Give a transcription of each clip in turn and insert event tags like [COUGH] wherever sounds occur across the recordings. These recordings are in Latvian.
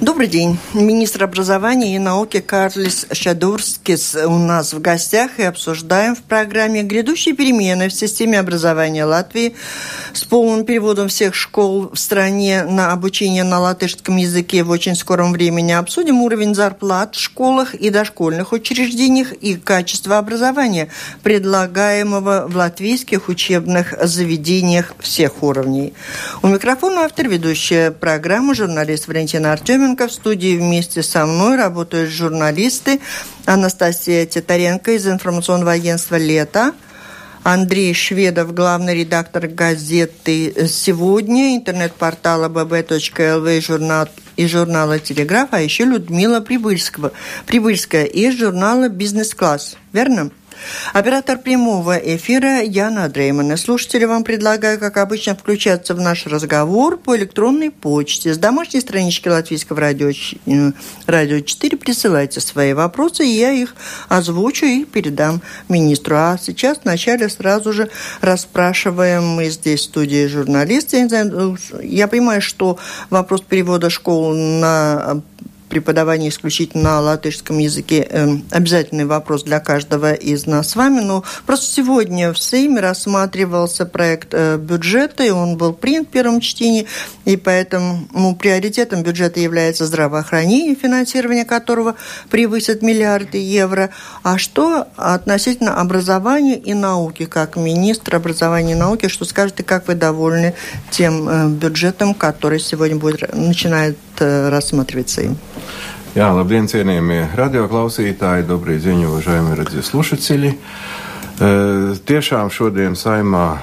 Добрый день. Министр образования и науки Карлис Шадурскис у нас в гостях и обсуждаем в программе грядущие перемены в системе образования Латвии с полным переводом всех школ в стране на обучение на латышском языке в очень скором времени. Обсудим уровень зарплат в школах и дошкольных учреждениях и качество образования, предлагаемого в латвийских учебных заведениях всех уровней. У микрофона автор ведущая программы журналист Валентина Артемин Ефименко. В студии вместе со мной работают журналисты Анастасия Титаренко из информационного агентства «Лето», Андрей Шведов, главный редактор газеты «Сегодня», интернет-портала bb.lv журнал, и журнала «Телеграф», а еще Людмила Прибыльского, Прибыльская из журнала «Бизнес-класс». Верно? Оператор прямого эфира Яна Дреймана. Слушатели, вам предлагаю, как обычно, включаться в наш разговор по электронной почте. С домашней странички Латвийского радио, э, радио 4 присылайте свои вопросы, и я их озвучу и передам министру. А сейчас вначале сразу же расспрашиваем мы здесь в студии журналисты. Я понимаю, что вопрос перевода школ на преподавание исключительно на латышском языке э, обязательный вопрос для каждого из нас с вами. Но просто сегодня в Сейме рассматривался проект э, бюджета, и он был принят в первом чтении, и поэтому ну, приоритетом бюджета является здравоохранение, финансирование которого превысит миллиарды евро. А что относительно образования и науки, как министр образования и науки, что скажете, как вы довольны тем э, бюджетом, который сегодня будет начинает Lūdzu, eh, Rasmatvicī. Jā, labdien, cienījamie radioklausītāji, dobrīt ziņu, važējami redzēju slušacili. E, eh, tiešām šodien saimā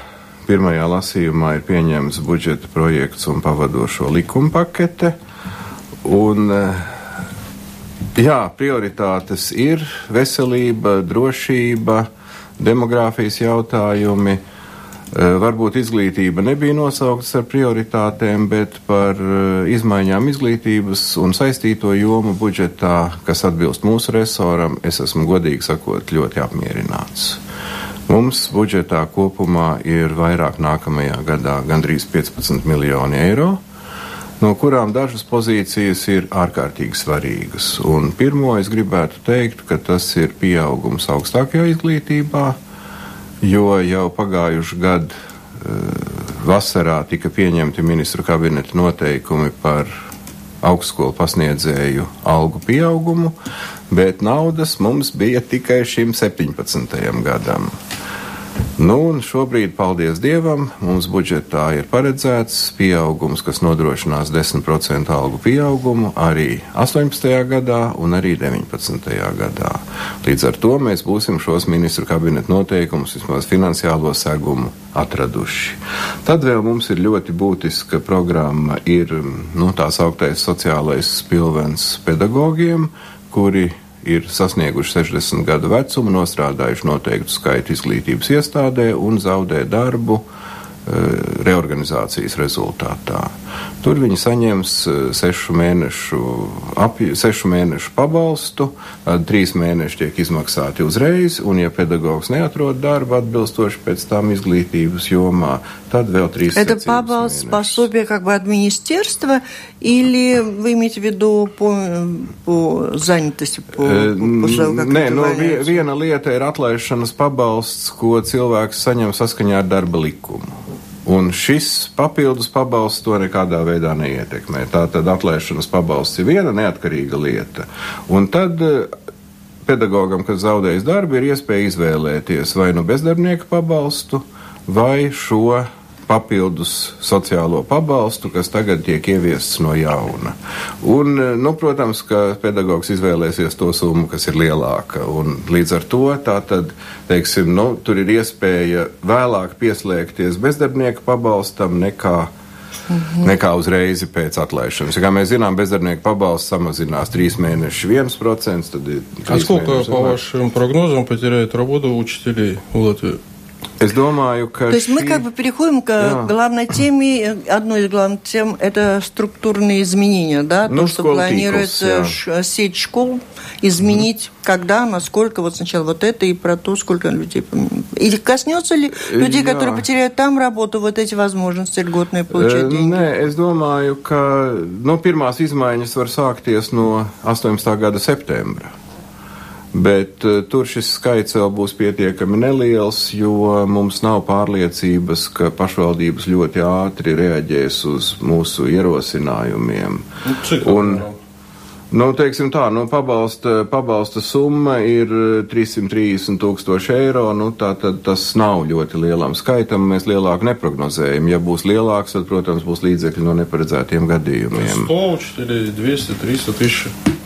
pirmajā lasījumā ir pieņemts budžeta projekts un pavadošo likuma pakete. Un, eh, jā, prioritātes ir veselība, drošība, demogrāfijas jautājumi varbūt izglītība nebija nosauktas ar prioritātēm, bet par eh, izmaiņām izglītības un saistīto jomu budžetā, kas atbilst mūsu resoram, es esmu godīgi sakot ļoti apmierināts. Mums budžetā kopumā ir vairāk nākamajā gadā gandrīz 15 miljoni eiro, no kurām dažas pozīcijas ir ārkārtīgi svarīgas. Un pirmo es gribētu teikt, ka tas ir pieaugums augstākajā izglītībā jo jau pagājuši gadu uh, vasarā tika pieņemti ministru kabineta noteikumi par augstskolu pasniedzēju algu pieaugumu, bet naudas mums bija tikai šim 17. gadam. Nu, un šobrīd, paldies Dievam, mums budžetā ir paredzēts pieaugums, kas nodrošinās 10% algu pieaugumu arī 18. gadā un arī 19. gadā. Līdz ar to mēs būsim šos ministru kabineta noteikumus, vismaz finansiālo segumu, atraduši. Tad vēl mums ir ļoti būtiska programma, ir nu, tā sauktais sociālais spilvens pedagogiem, kuri ir sasnieguši 60 gadu vecumu, nostrādājuši noteiktu skaitu izglītības iestādē un zaudē darbu eh, reorganizācijas rezultātā. Tur viņi saņems eh, sešu mēnešu, apj, sešu mēnešu pabalstu, tad trīs mēneši tiek izmaksāti uzreiz, un ja pedagogs neatrod darbu atbilstoši pēc tam izglītības jomā, tad vēl трīs Это пабалс, пособие как бы от министерства или вы имеете в виду по, по занятости? По, по, по, Nē, no viena lieta ir atlaišanas pabalsts, ko cilvēks saņem saskaņā ar darba likumu. Un šis papildus pabalsts to nekādā veidā neietekmē. Tā tad atlaišanas pabalsts ir viena neatkarīga lieta. Un tad eh, pedagogam, kas zaudējis darbu, ir iespēja izvēlēties vai nu bezdarbnieka pabalstu vai šo papildus sociālo pabalstu, kas tagad tiek ieviests no jauna. Un, nu, protams, ka pedagogs izvēlēsies to summu, kas ir lielāka. Un līdz ar to tad, teiksim, nu, tur ir iespēja vēlāk pieslēgties bezdarbnieka pabalstam nekā Mm -hmm. nekā uzreiz pēc atlaišanas. Ja, kā mēs zinām, bezdarbnieku pabalsts samazinās 3 mēnešus 1%. Tad а сколько, по вашим прогнозам, потеряет работу учителей в Латвии? Es domāju, ka. То есть мы как бы переходим к главной теме. Одной из главных тем – это структурные изменения, да? Ну, То, что планируется ш- сеть школ изменить, mm. когда, насколько, вот сначала вот это и про то, сколько людей. Или коснется ли людей, Jā. которые потеряют там работу, вот эти возможности льготные получать деньги? Nē, es domāju, ka nu, pirmās izmaiņas var sākties no 18. gada septembra. Bet eh, tur šis skaits vēl būs pietiekami neliels, jo mums nav pārliecības, ka pašvaldības ļoti ātri reaģēs uz mūsu ierosinājumiem. Nu, cik un, Nu, teiksim tā, nu, pabalsta, pabalsta summa ir eh, 330 tūkstoši eiro, nu, tā tad tas nav ļoti lielam skaitam, mēs lielāku neprognozējam. Ja būs lielāks, tad, protams, būs līdzekļi no neparedzētiem gadījumiem. Tas ir eh, 200, 300 tūkstoši.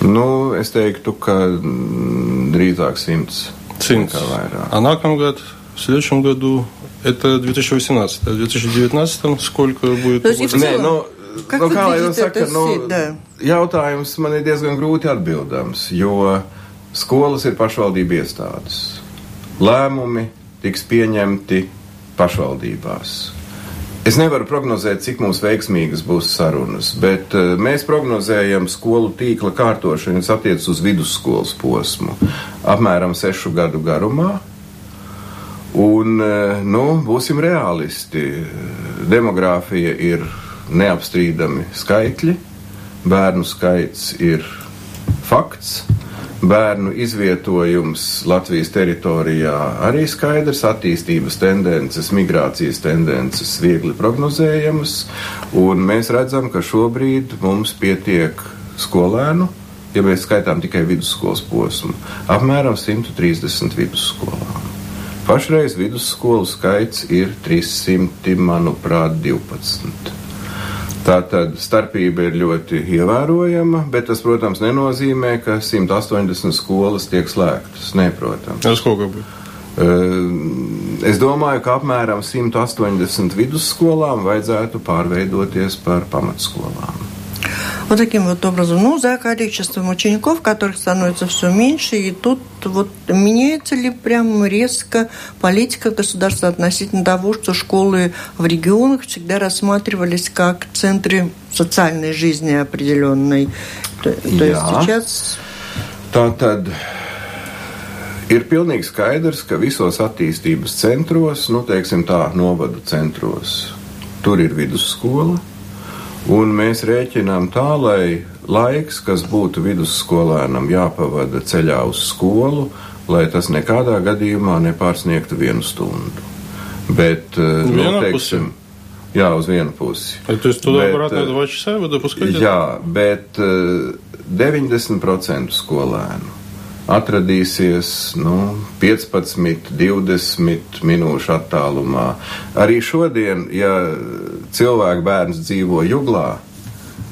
Nu, es teiktu, ka mm, drīzāk 100. 100. А на ком год? В следующем году это 2018. А в 2019 сколько будет? То есть, Nē, nu, Как nu, вы kā jau видите saka, это nu, си- да. jautājums man ir diezgan grūti atbildams, jo skolas ir pašvaldību iestādes. Lēmumi tiks pieņemti pašvaldībās. Es nevaru prognozēt, cik mums veiksmīgas būs sarunas, bet uh, mēs prognozējam skolu tīkla kārtošanu, kas attiecas uz vidusskolas posmu, apmēram sešu gadu garumā. Un, uh, nu, būsim realisti. Demogrāfija ir neapstrīdami skaitļi, bērnu skaits ir fakts. Bērnu izvietojums Latvijas teritorijā arī skaidrs, attīstības tendences, migrācijas tendences viegli prognozējamas, un mēs redzam, ka šobrīd mums pietiek skolēnu, ja mēs skaitām tikai vidusskolas posmu, apmēram 130 vidusskolām. Pašreiz vidusskolu skaits ir 300, manuprāt, 12. Tā tad starpība ir ļoti ievērojama, bet tas, protams, nenozīmē, ka 180 skolas tiek slēgtas. Nē, protams. Uz ko gribi? Es domāju, ka apmēram 180 vidusskolām vajadzētu pārveidoties par pamatskolām. Вот таким вот образом. Ну, за количеством учеников, которых становится все меньше, и тут вот меняется ли прям резко политика государства относительно того, что школы в регионах всегда рассматривались как центры социальной жизни определенной. То, то есть Jā. сейчас Tā tad ir pilnīgi skaidrs, ka visos attīstības centros, nu, teiksim tā, novadu centros, tur ir vidusskola. Un mēs rēķinām tā, lai laiks, kas būtu vidusskolēnam jāpavada ceļā uz skolu, lai tas nekādā gadījumā nepārsniegtu vienu stundu. Bet, eh, nu, teiksim, jā, uz vienu pusi. Bet jūs tur varat nedavāt sevi, dopuskai? Jā, bet eh, 90% skolēnu atradīsies nu, 15, 20 minūšu attālumā. Arī šodien, ja cilvēks bērns dzīvo Juglā,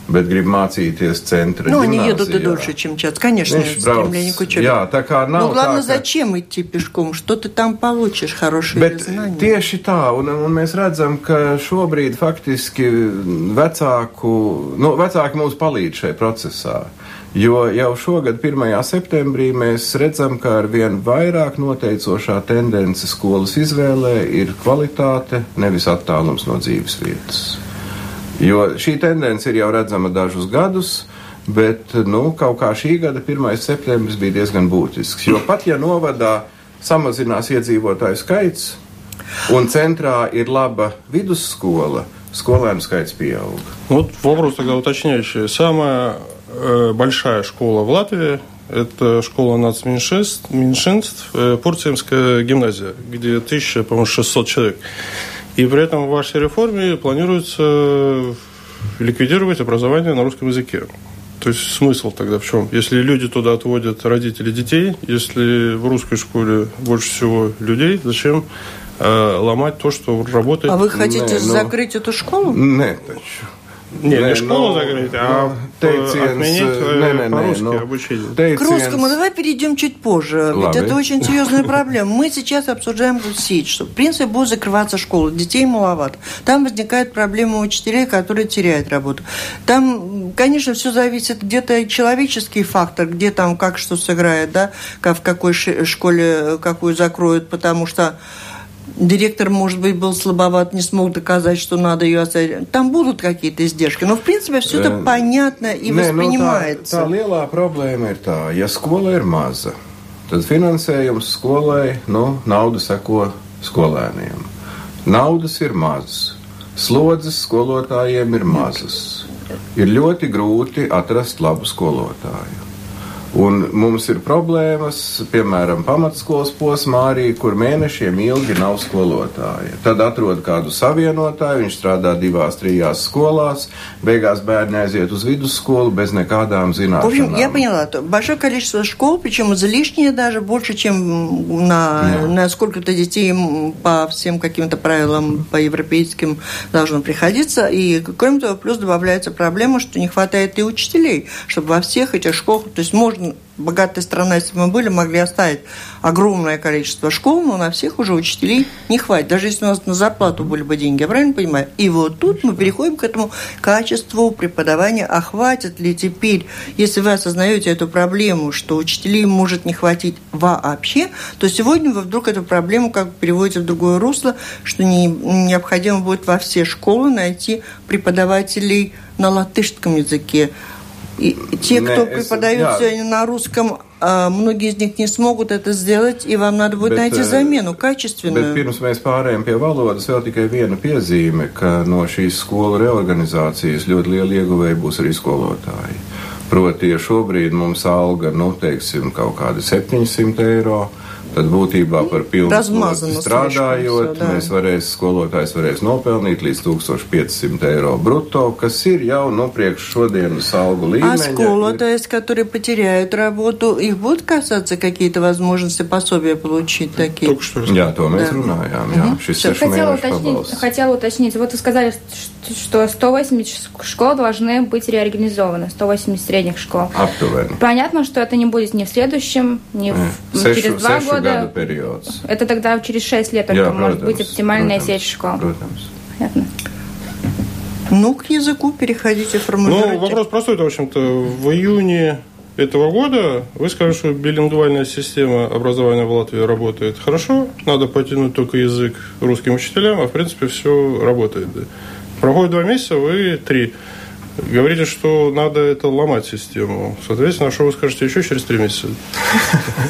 bet grib mācīties centra ну, они едут и ģimnāzijā, дольше, чем час. Конечно, Viņš brauc, стремление к учебе. jā, tā kā nav Но главное, tā, ka... зачем идти пешком? Что ты там получишь? Хорошие Bet знания. tieši tā, un, un mēs redzam, ka šobrīd faktiski vecāku, nu, vecāki mums palīdz šajā procesā. Jo jau šogad, 1. septembrī, mēs redzam, ka ar vien vairāk noteicošā tendence skolas izvēlē ir kvalitāte, nevis attālums no dzīves vietas. Jo šī tendence ir jau redzama dažus gadus, bet nu, kaut kā šī gada 1. septembris bija diezgan būtisks. Jo pat ja novadā samazinās iedzīvotāju skaits un centrā ir laba vidusskola, skolēnu skaits pieaug. Вот вопрос тогда уточняющий. Самая э, большая школа в Латвии – это школа нацменьшинств, меньшинств, э, Пурцемская гимназия, где 1600 человек. И при этом в вашей реформе планируется ликвидировать образование на русском языке. То есть смысл тогда в чем? Если люди туда отводят родители детей, если в русской школе больше всего людей, зачем э, ломать то, что работает? А вы хотите ну- закрыть эту школу? Nē, taču. Не, Nē, не школу nu, закрыть, а teiciens, э, nē, nē, nē, nu. К русскому давай перейдем чуть позже. Ведь это очень серьезная проблема. Мы сейчас обсуждаем сеть, что в принципе будет закрываться школа, детей маловато. Там возникает проблема учителей, которые теряют работу. Там, конечно, все зависит где-то человеческий фактор, где там как что сыграет, да, как в какой школе какую закроют, потому что директор, может быть, был слабоват, не смог доказать, что надо ее оставить. Там будут какие-то издержки. Но, в принципе, все это э, понятно и Nē, воспринимается. Nu, tā, tā lielā problēma ir tā, ja skola ir maza, tad finansējums skolai, nu, nauda seko skolēniem. Naudas ir maz, slodzes skolotājiem ir mazas. Ir ļoti grūti atrast labu skolotāju. Un mums ir problēmas, piemēram, pamatskolas posmā arī, kur mēnešiem ilgi nav skolotāja. Tad atrod kādu savienotāju, viņš strādā divās, trijās skolās, beigās бедни aiziet uz vidusсколу без nekādām зинашанам. В общем, я поняла, большое количество школ, причем излишнее даже, больше, чем на, yeah. на сколько-то детей по всем каким-то правилам, по европейским должно приходиться. И, кроме того, плюс добавляется проблема, что не хватает и учителей, чтобы во всех этих школах, то есть можно богатая страна, если мы были, могли оставить огромное количество школ, но на всех уже учителей не хватит. Даже если у нас на зарплату были бы деньги, я правильно понимаю? И вот тут мы переходим к этому качеству преподавания. А хватит ли теперь, если вы осознаете эту проблему, что учителей может не хватить вообще, то сегодня вы вдруг эту проблему как бы переводите в другое русло, что не, необходимо будет во все школы найти преподавателей на латышском языке, и те, кто преподают jā. сегодня на русском, многие из них не смогут это сделать, и вам надо будет bet, найти замену качественную. Bet pirms mēs pārējām pie valodas, vēl tikai viena piezīme, ka no šīs skolu reorganizācijas ļoti liela ieguvēja būs arī skolotāji. Proti, ja šobrīd mums alga, nu, teiksim, kaut kādi 700 eiro, Tad būtībā par pilnu strādājot, jau, mēs varēs, skolotājs varēs nopelnīt līdz 1500 eiro brutto, kas ir jau ну, priekš šodienas algu līmeņa. А сколотаясь, которые потеряют работу, их будут касаться какие-то возможности пособия получить такие? Только что. Jā, to mēs да. runājām, jā. Угу. Хотела уточнить, хотела уточнить, вот вы сказали, что 180 школ должны быть реорганизованы, 180 средних школ. Aptuveni. Понятно, что это не будет ни в следующем, ни в, Sešu, через два года года период. Это тогда через 6 лет только может быть оптимальная protams, сеть школ. Protams. Понятно. Ну, к языку переходите, формулируйте. Ну, вопрос простой, в общем-то. В июне этого года вы скажете, что билингвальная система образования в Латвии работает хорошо, надо потянуть только язык русским учителям, а в принципе все работает. Проходит два месяца, вы три. Говорите, что надо это ломать систему. Соответственно, что вы скажете еще через три месяца? [LAUGHS]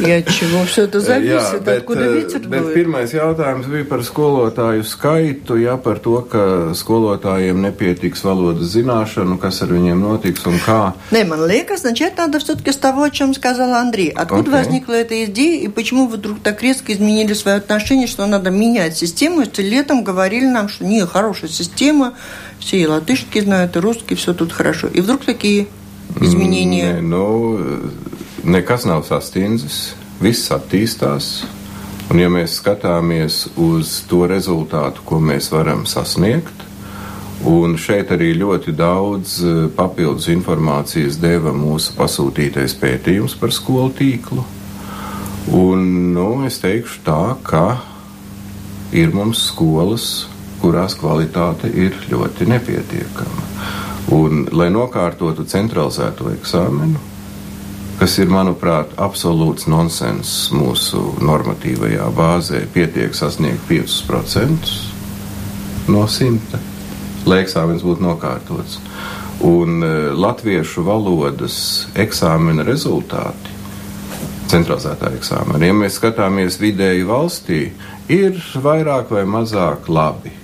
И от чего все это зависит? Jā, bet, Откуда ветер bet дует? Pirmais jautājums bija par skolotāju skaitu, ja par to, ka skolotājiem nepietiks valodas zināšanu, kas ar viņiem notiks un kā. Не, man liekas, начать надо все-таки с того, о чем сказал Андрей. Откуда okay. возникла эта идея и почему вы вдруг так резко изменили свое отношение, что надо менять систему, если летом говорили нам, что не, хорошая система, все и латышки знают, и русские, все тут хорошо. И вдруг такие изменения. Nē, nu, nekas nav sastindzis, viss attīstās. Un ja mēs skatāmies uz to rezultātu, ko mēs varam sasniegt, un šeit arī ļoti daudz papildus informācijas deva mūsu pasūtītais pētījums par skolu tīklu. Un, nu, es teikšu tā, ka ir mums skolas, kurās kvalitāte ir ļoti nepietiekama. Un, lai nokārtotu centralizēto eksāmenu, kas ir, manuprāt, absolūts nonsens mūsu normatīvajā bāzē, pietiek sasniegt 5% no 100, lai eksāmens būtu nokārtots. Un uh, latviešu valodas eksāmena rezultāti, centralizētā eksāmena, ja mēs skatāmies vidēji valstī, ir vairāk vai mazāk labi.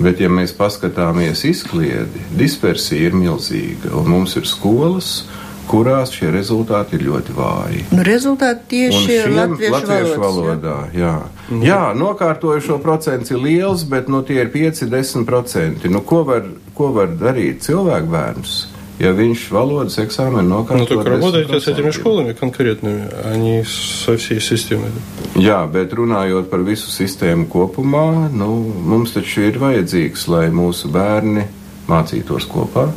Bet, ja mēs paskatāmies izkliedi, dispersija ir milzīga, un mums ir skolas, kurās šie rezultāti ir ļoti vāji. Nu, rezultāti tieši latviešu, latviešu valodā. Jā. Jā. jā, nokārtojušo procents ir liels, bet nu, tie ir 5-10%. Nu, ko, var, ko var darīt cilvēku bērns? ja viņš valodas экзамен nokārto. Ну, так работаете с этими школами конкретными, а не со всей системой. Jā, bet runājot par visu sistēmu kopumā, nu, mums taču ir vajadzīgs, lai mūsu bērni mācītos kopā,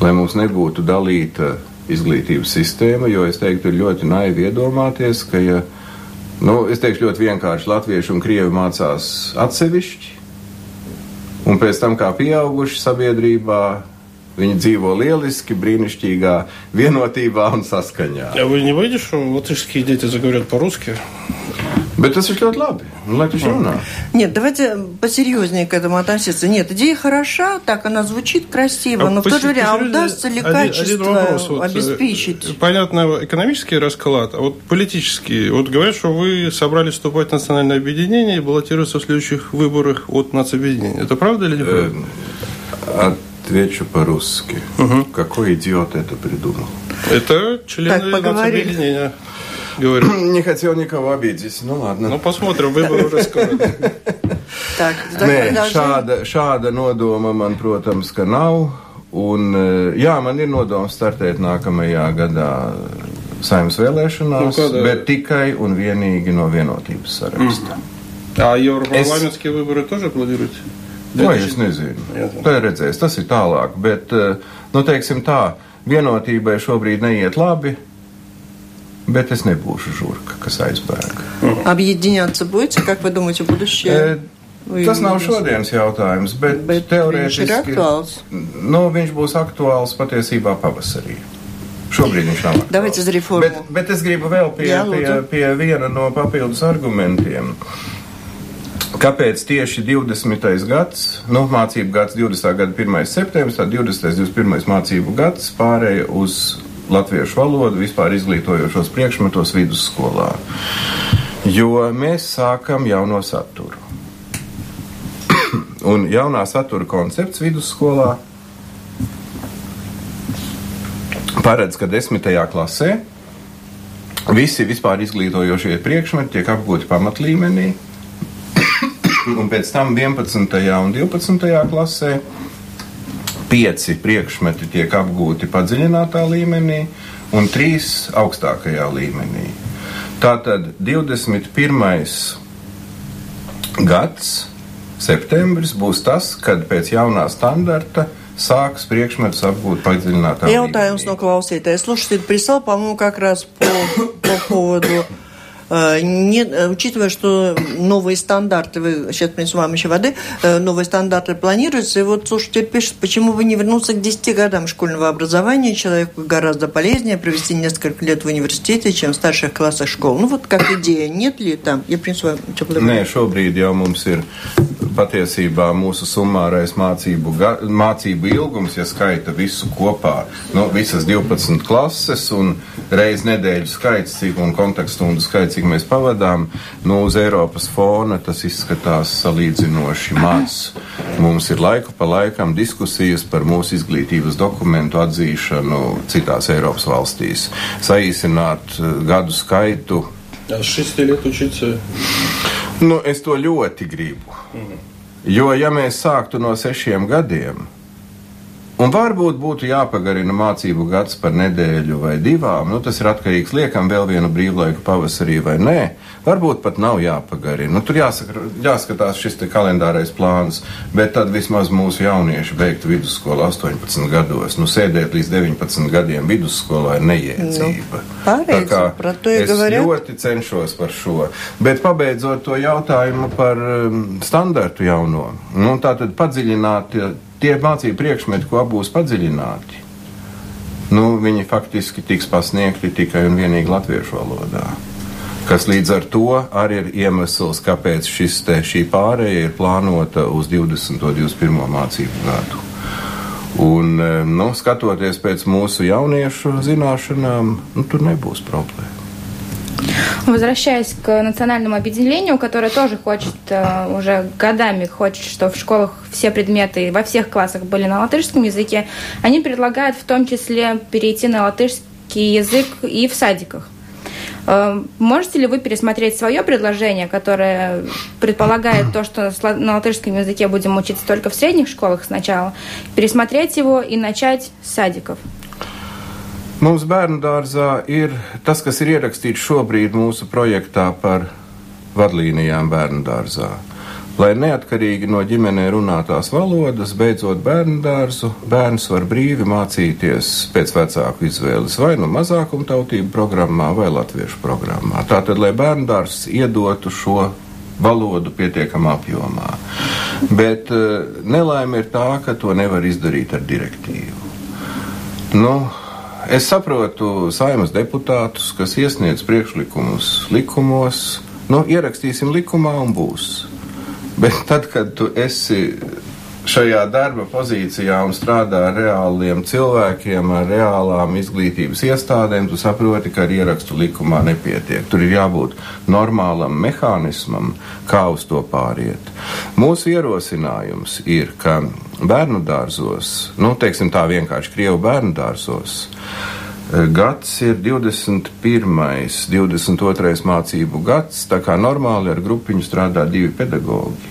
lai mums nebūtu dalīta izglītības sistēma, jo es teiktu, ir ļoti naivi iedomāties, ka, ja, nu, es teikšu ļoti vienkārši, latvieši un krievi mācās atsevišķi, un pēc tam kā pieauguši sabiedrībā Viņi dzīvo lieliski, brīnišķīgā vienotībā un saskaņā. А вы не боитесь, что латышские дети заговорят по-русски? Bet tas ir ļoti labi. Lai runā. Нет, давайте посерьезнее к этому относиться. Нет, идея хороша, так она звучит красиво, А но в то же время а удастся ли один- качество один вопрос. Вот, э, обеспечить? Понятно, экономический расклад, а вот политический. Вот говорят, что вы собрались вступать в национальное объединение и баллотироваться в следующих выборах от нацобъединения. Это правда или неправда? Отвечу по-русски. Какой идиот это придумал? Это члены Так, поговорили. нацобъединения говорят. [CLEARS THROAT] Не хотел никого обидеть. Ну ладно. Ну, посмотрим, выборы уже скоро. [LAUGHS] Так, Nē, šāda, šāda nodoma man, protams, ka nav. Un, jā, man ir nodoms startēt nākamajā gadā saimnes vēlēšanās, Nu, kādā- bet tikai un vienīgi no vienotības saraksta. А европарламентские выборы тоже планируете? Vai es nezinu? Jā. Tā ir redzēs, tas ir tālāk. Bet, eh, nu, teiksim tā, vienotībai šobrīd neiet labi, bet es nebūšu žurka, kas aizbēg. Объединяться будете, как вы думаете, в будущее? Eh, Вы Tas nav видите? šodienas jautājums, bet, Bet viņš ir aktuāls. Nu, viņš būs aktuāls patiesībā pavasarī. Šobrīd viņš nav aktuāls. Давайте за реформу. Bet, bet es gribu vēl pie, Jā, pie, lūdzu. pie viena no papildus argumentiem. Kāpēc tieši 20. gads, nu, mācību gads 20. gada 1. septembris, tad 20. 21. mācību gads pārēja uz latviešu valodu vispār izglītojošos priekšmetos vidusskolā? Jo mēs sākam jauno saturu. [CLEARS THROAT] Un jaunā satura koncepts vidusskolā paredz, ka desmitajā klasē visi vispār izglītojošie priekšmeti tiek apgūti pamatlīmenī, un pēc tam 11. un 12. klasē pieci priekšmeti tiek apgūti padziļinātā līmenī un trīs augstākajā līmenī. Tātad 21. gads, septembris, būs tas, kad pēc jaunā standarta sāks priekšmetus apgūt padziļinātā Jautājums no klausītāja. Слушатель прислал, по-моему, как раз по, по поводу... э, Не, э, учитывая, что новые стандарты, вы, сейчас принесу вам еще воды, э, новые стандарты планируются, и вот слушатель пишет, почему бы не вернуться к 10 годам школьного образования, человеку гораздо полезнее провести несколько лет в университете, чем в старших классах школ. Ну вот как идея, нет ли там? Я принесу вам теплую Nē, šobrīd jau mums ir patiesībā mūsu summārais mācību, ga, mācību ilgums, ja skaita visu kopā, nu, visas 12 klases un reiz nedēļu skaits, cik un kontekststundu skaits, cik mēs pavadām, nu, uz Eiropas fona tas izskatās salīdzinoši maz. Mums ir laiku pa laikam diskusijas par mūsu izglītības dokumentu atzīšanu citās Eiropas valstīs. Saīsināt eh, gadu skaitu Ar šis liet učīts? Nu, es to ļoti gribu. Mm. Jo, ja mēs sāktu no sešiem gadiem, un varbūt būtu jāpagarina mācību gads par nedēļu vai divām, nu, tas ir atkarīgs liekam vēl vienu brīvlaiku pavasarī vai nē, varbūt pat nav jāpagarina. Nu, tur jāsaka, jāskatās šis te kalendārais plāns, bet tad vismaz mūsu jaunieši beigtu vidusskolu 18 gados. Nu, sēdēt līdz 19 gadiem vidusskolā ir neiedzība. Nu, pareizi, Tā kā par to ir es говорят. ļoti cenšos par šo. Bet pabeidzot to jautājumu par um, standartu jauno, nu, tā tad padziļināt tie mācību priekšmeti, ko būs padziļināti. Nu, viņi faktiski tiks pasniegti tikai un vienīgi latviešu valodā. Kas līdz ar to arī ir iemesls, kāpēc šis te, šī pārēja ir plānota uz 20. un 21. mācību gadu. Un, eh, nu, skatoties pēc mūsu jauniešu zināšanām, nu, tur nebūs problēma. Возвращаясь к национальному объединению, которое тоже хочет э, уже годами хочет, что в школах все предметы во всех классах были на латышском языке, они предлагают в том числе перейти на латышский язык и в садиках. Э, Можете ли вы пересмотреть свое предложение, которое предполагает то, что на латышском языке будем учиться только в средних школах сначала, пересмотреть его и начать с садиков? Mums bērnu dārzā ir tas, kas ir ierakstīts šobrīd mūsu projektā par vadlīnijām bērnu dārzā. Lai neatkarīgi no ģimenē runātās valodas, beidzot bērnu dārzu, bērns var brīvi mācīties pēc vecāku izvēles vai nu mazākumtautību programmā vai latviešu programmā. Tātad, lai bērnu dārzs iedotu šo valodu pietiekamā apjomā. Bet eh, nelaime ir tā, ka to nevar izdarīt ar direktīvu. Nu, es saprotu saimas deputātus, kas iesniedz priekšlikumus likumos, Nu, ierakstīsim likumā un būs. Bet tad, kad tu esi šajā darba pozīcijā un strādā ar reāliem cilvēkiem, ar reālām izglītības iestādēm, tu saproti, ka ar ierakstu likumā nepietiek. Tur ir jābūt normālam mehānismam, kā uz to pāriet. Mūsu ierosinājums ir, ka bērnu dārzos, nu, teiksim tā vienkārši Krievu bērnu dārzos, Gads ir 21. 22. mācību gads, tā kā normāli ar grupiņu strādā divi pedagoģi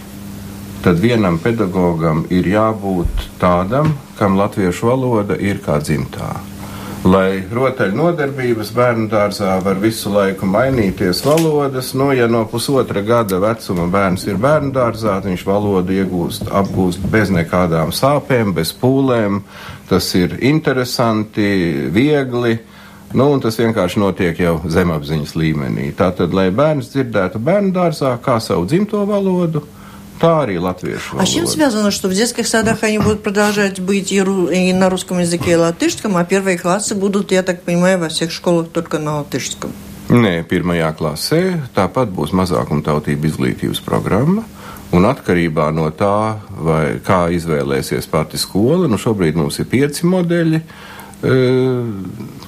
tad vienam pedagogam ir jābūt tādam, kam latviešu valoda ir kā dzimtā. Lai rotaļu nodarbības bērnu dārzā var visu laiku mainīties valodas, nu, ja no pusotra gada vecuma bērns ir bērnu dārzā, viņš valodu iegūst, apgūst bez nekādām sāpēm, bez pūlēm. Tas ir interesanti, viegli. Nu, tas vienkārši notiek jau zemapziņas līmenī. Tātad, lai bērns dzirdētu bērnu dārzā kā savu dzimto valodu, Та arī латвiešu валода. А с чем связано, что в детских садах они будут продолжать быть и, ру, и на русском языке, и латышском, а первые классы будут, я так понимаю, во всех школах только на латышском? Nē, pirmajā klasē tāpat būs mazākumtautība izglītības programma. Un atkarībā no tā, vai kā izvēlēsies pati skola, nu šobrīd mums ir pieci modeļi,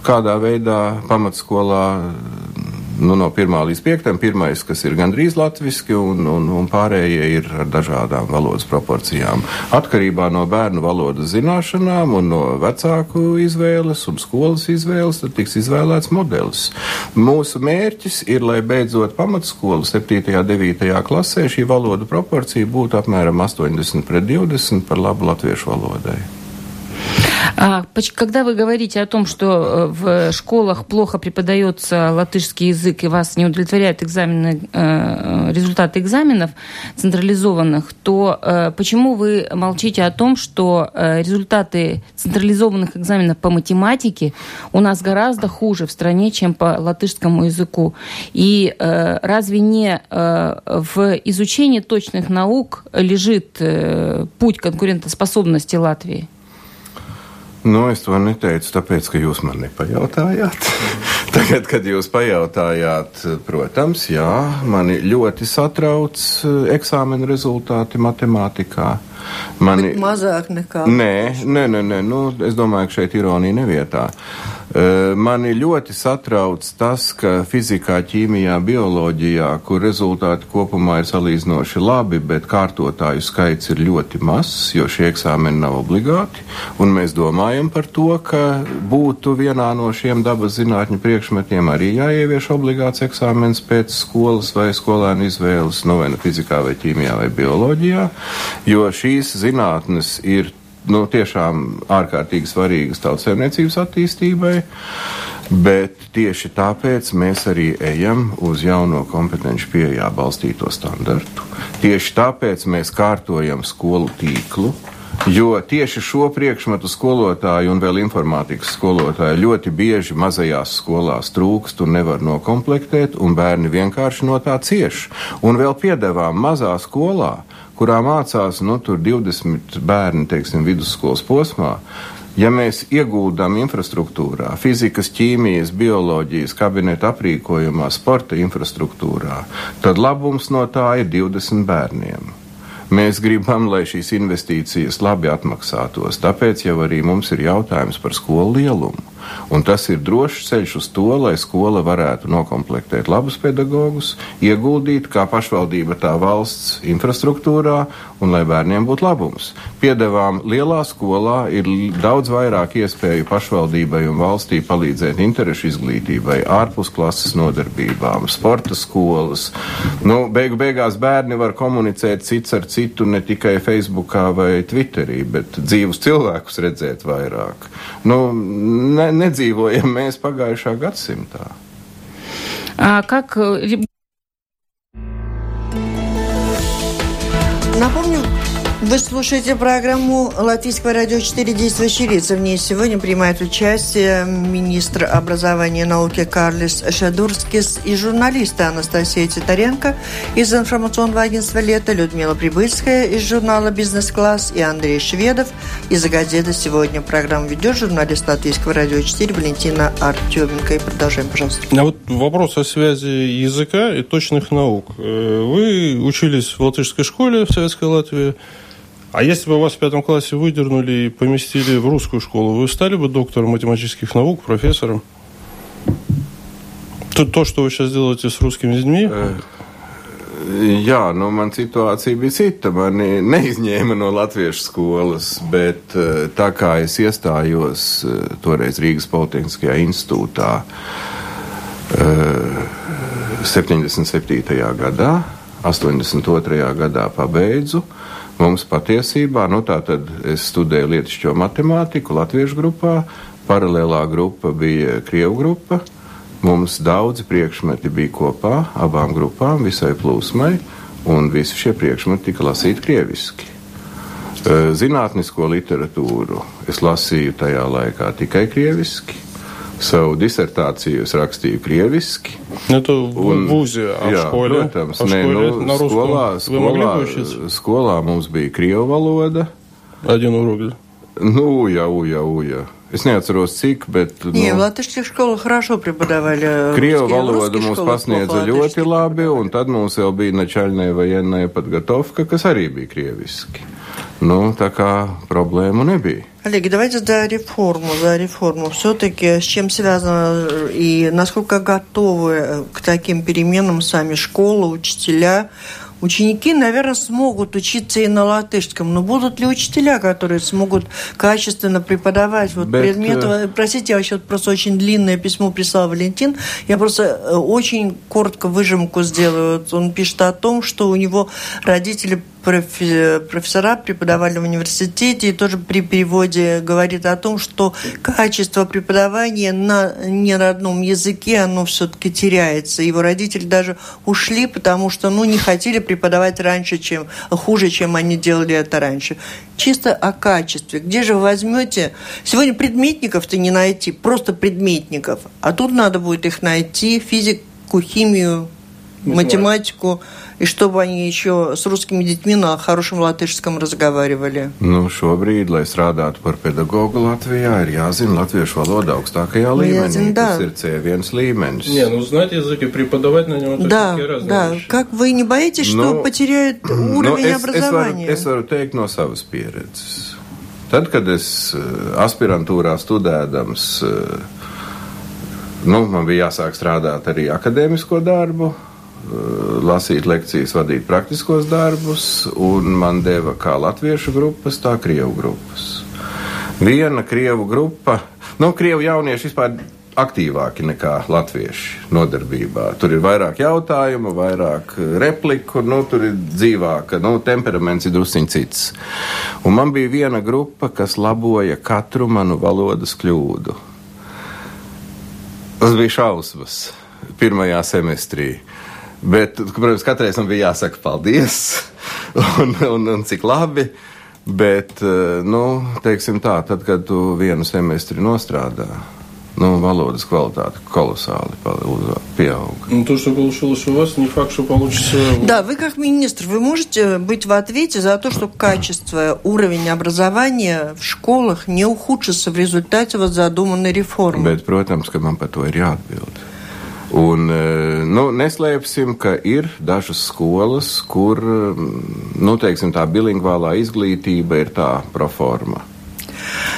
kādā veidā pamatskolā nu, no 1 līdz 5. Pirmais, kas ir gandrīz latviski, un, un, un pārējie ir ar dažādām valodas proporcijām. Atkarībā no bērnu valodas zināšanām un no vecāku izvēles un skolas izvēles, tad tiks izvēlēts modelis. Mūsu mērķis ir, lai beidzot pamatskolu 7. un 9. klasē šī valoda proporcija būtu apmēram 80 pret 20 par labu latviešu valodai. А, когда вы говорите о том, что э, в школах плохо преподается латышский язык и вас не удовлетворяют экзамены, э, результаты экзаменов централизованных, то э, почему вы молчите о том, что результаты централизованных экзаменов по математике у нас гораздо хуже в стране, чем по латышскому языку? И разве не в изучении точных наук лежит путь конкурентоспособности Латвии? Nu, es to neteicu, tāpēc, ka jūs man nepajautājāt. [LAUGHS] Tagad, kad jūs pajautājāt, protams, jā, mani ļoti satrauc eh, eksāmena rezultāti matemātikā. Mani... Bet mazāk nekā. Nē, nē, nē, nē. Nu, es domāju, ka šeit ironija nevietā. Mani ļoti satrauc tas, ka fizikā, ķīmijā, bioloģijā, kur rezultāti kopumā ir salīdzinoši labi, bet kārtotāju skaits ir ļoti mazs, jo šie eksāmeni nav obligāti, un mēs domājam par to, ka būtu vienā no šiem dabas zinātņu priekšmetiem arī jāievieš obligāts eksāmens pēc skolas vai skolēnu izvēles, nu vai nu fizikā vai ķīmijā vai bioloģijā, jo šīs zinātnes ir nu, tiešām ārkārtīgi svarīgas tautsēmniecības attīstībai, bet tieši tāpēc mēs arī ejam uz jauno kompetenci pieejā balstīto standartu. Tieši tāpēc mēs kārtojam skolu tīklu. Jo tieši šo priekšmetu skolotāju un vēl informātikas skolotāju ļoti bieži mazajās skolās trūkst un nevar nokomplektēt, un bērni vienkārši no tā cieš. Un vēl piedevām mazā skolā kurā mācās nu, 20 bērni, teiksim, vidusskolas posmā. Ja mēs ieguldām infrastruktūrā, fizikas, ķīmijas, bioloģijas, kabineta aprīkojumā, sporta infrastruktūrā, tad labums no tā ir 20 bērniem. Mēs gribam, lai šīs investīcijas labi atmaksātos, tāpēc jau arī mums ir jautājums par skolu lielumu. Un tas ir drošs ceļš uz to, lai skola varētu nokomplektēt labus pedagogus, ieguldīt kā pašvaldība tā valsts infrastruktūrā un lai bērniem būtu labums. Piedevām lielā skolā ir daudz vairāk iespēju pašvaldībai un valstī palīdzēt interešu izglītībai, ārpus klases nodarbībām, sporta skolas. Nu, beigu beigās bērni var komunicēt cits ar citu ne tikai Facebookā vai Twitterī, bet dzīvus cilvēkus redzēt vairāk. Nu, ne, nedzīvojam mēs pagājušā gadsimtā. А как Напомню, Вы слушаете программу Латвийского радио 4 «Действующие лица». В ней сегодня принимает участие министр образования и науки Карлис Шадурскис и журналисты Анастасия Титаренко из информационного агентства «Лето», Людмила Прибыльская из журнала «Бизнес-класс» и Андрей Шведов из газеты «Сегодня». Программу ведет журналист Латвийского радио 4 Валентина Артеменко. И продолжаем, пожалуйста. А вот вопрос о связи языка и точных наук. Э, вы учились в латышской школе в Советской Латвии. А если бы вас в пятом классе выдернули и поместили в русскую школу, вы стали бы доктором математических наук, профессором? То, то что вы сейчас делаете с русскими детьми? Jā, nu, man situācija bija cita. Mani neizņēma no latviešu skolas, bet tā kā es iestājos toreiz Rīgas Politiskajā institūtā 77. gadā, 82. gadā pabeidzu, Mums patiesībā, nu tā tad es studēju lietišķo matemātiku latviešu grupā, paralēlā grupa bija Krievu grupa. Mums daudzi priekšmeti bija kopā, abām grupām, visai plūsmai, un visi šie priekšmeti tika lasīti krieviski. Zinātnisko literatūru es lasīju tajā laikā tikai krieviski. Savu disertāciju es rakstīju krieviski. Это un, в ВУЗе, а jā, в школе? Protams, а в nē, школе nu, на русском skolā, вы могли skolā, бы учиться? skolā mums bija krievu valoda. Один урок. Nu, jā, jā, jā. Es neatceros, cik, bet. Не, в nu, латышских школах хорошо преподавали. Krievu русский, а в valodu русских mums школах pasniedza плохо ļoti латышский labi, преподавали. un tad mums vēl bija načaļnē vai ienē подготовка, kas arī bija krieviski. Nu, tā kā problēmu nebija. Олег, давайте за реформу, за реформу. Все-таки с чем связано и насколько готовы к таким переменам сами школы, учителя? Ученики, наверное, смогут учиться и на латышском, но будут ли учителя, которые смогут качественно преподавать вот Bet, предметы? э, Простите, я вообще просто очень длинное письмо прислал Валентин. Я просто э, очень коротко выжимку сделаю. Вот Он пишет о том, что у него родители профессора преподавали в университете и тоже при переводе говорит о том, что качество преподавания на неродном языке, оно все-таки теряется. Его родители даже ушли, потому что ну, не хотели преподавать раньше, чем, хуже, чем они делали это раньше. Чисто о качестве. Где же вы возьмете? Сегодня предметников-то не найти, просто предметников. А тут надо будет их найти, физику, химию, математику, и чтобы они еще с русскими детьми на хорошем латышском разговаривали. Nu, šobrīd, lai strādātu par pedagogu Latvijā, ir jāzina latviešu valoda augstākajā Nu, līmenī. jāzina, Tas да. ir C1 līmenis. Не, ну знать язык и преподавать на нем это Да, все-таки разные да. вещи. Как вы не боитесь, что Nu, потеряют Nu, уровень es, es, varu, образования? es varu teikt no savas pieredzes. Tad, kad es eh, aspirantūrā studēdams, eh, nu, man bija jāsāk strādāt arī akadēmisko darbu, eh, lasīt lekcijas, vadīt praktiskos darbus, un man deva kā latviešu grupas, tā krievu grupas. Viena krievu grupa, nu, krievu jaunieši vispār aktīvāki nekā latvieši nodarbībā. Tur ir vairāk jautājumu, vairāk eh, repliku, nu, tur ir dzīvāka, nu, temperaments ir drusciņ cits. Un man bija viena grupa, kas laboja katru manu valodas kļūdu. Tas bija šausmas pirmajā semestrī. Bet, protams, katrai man bija jāsaka paldies, [LAUGHS] un, un, un cik labi. Bet, eh, nu, teiksim tā, tad, kad tu vienu semestri nostrādā, nu, valodas kvalitāte kolosāli pa- uz- pieauga. Ну, то, что получилось у вас, не факт, что получится... Да, вы как министр, вы можете быть в ответе за то, что качество, уровень образования в школах не ухудшится в результате вот задуманной реформы? Bet, protams, ka man par to ir jāatbild. Un, eh, nu, neslēpsim, ka ir dažas skolas, kur mm, nu, teiksim, tā bilingvālā izglītība ir tā proforma.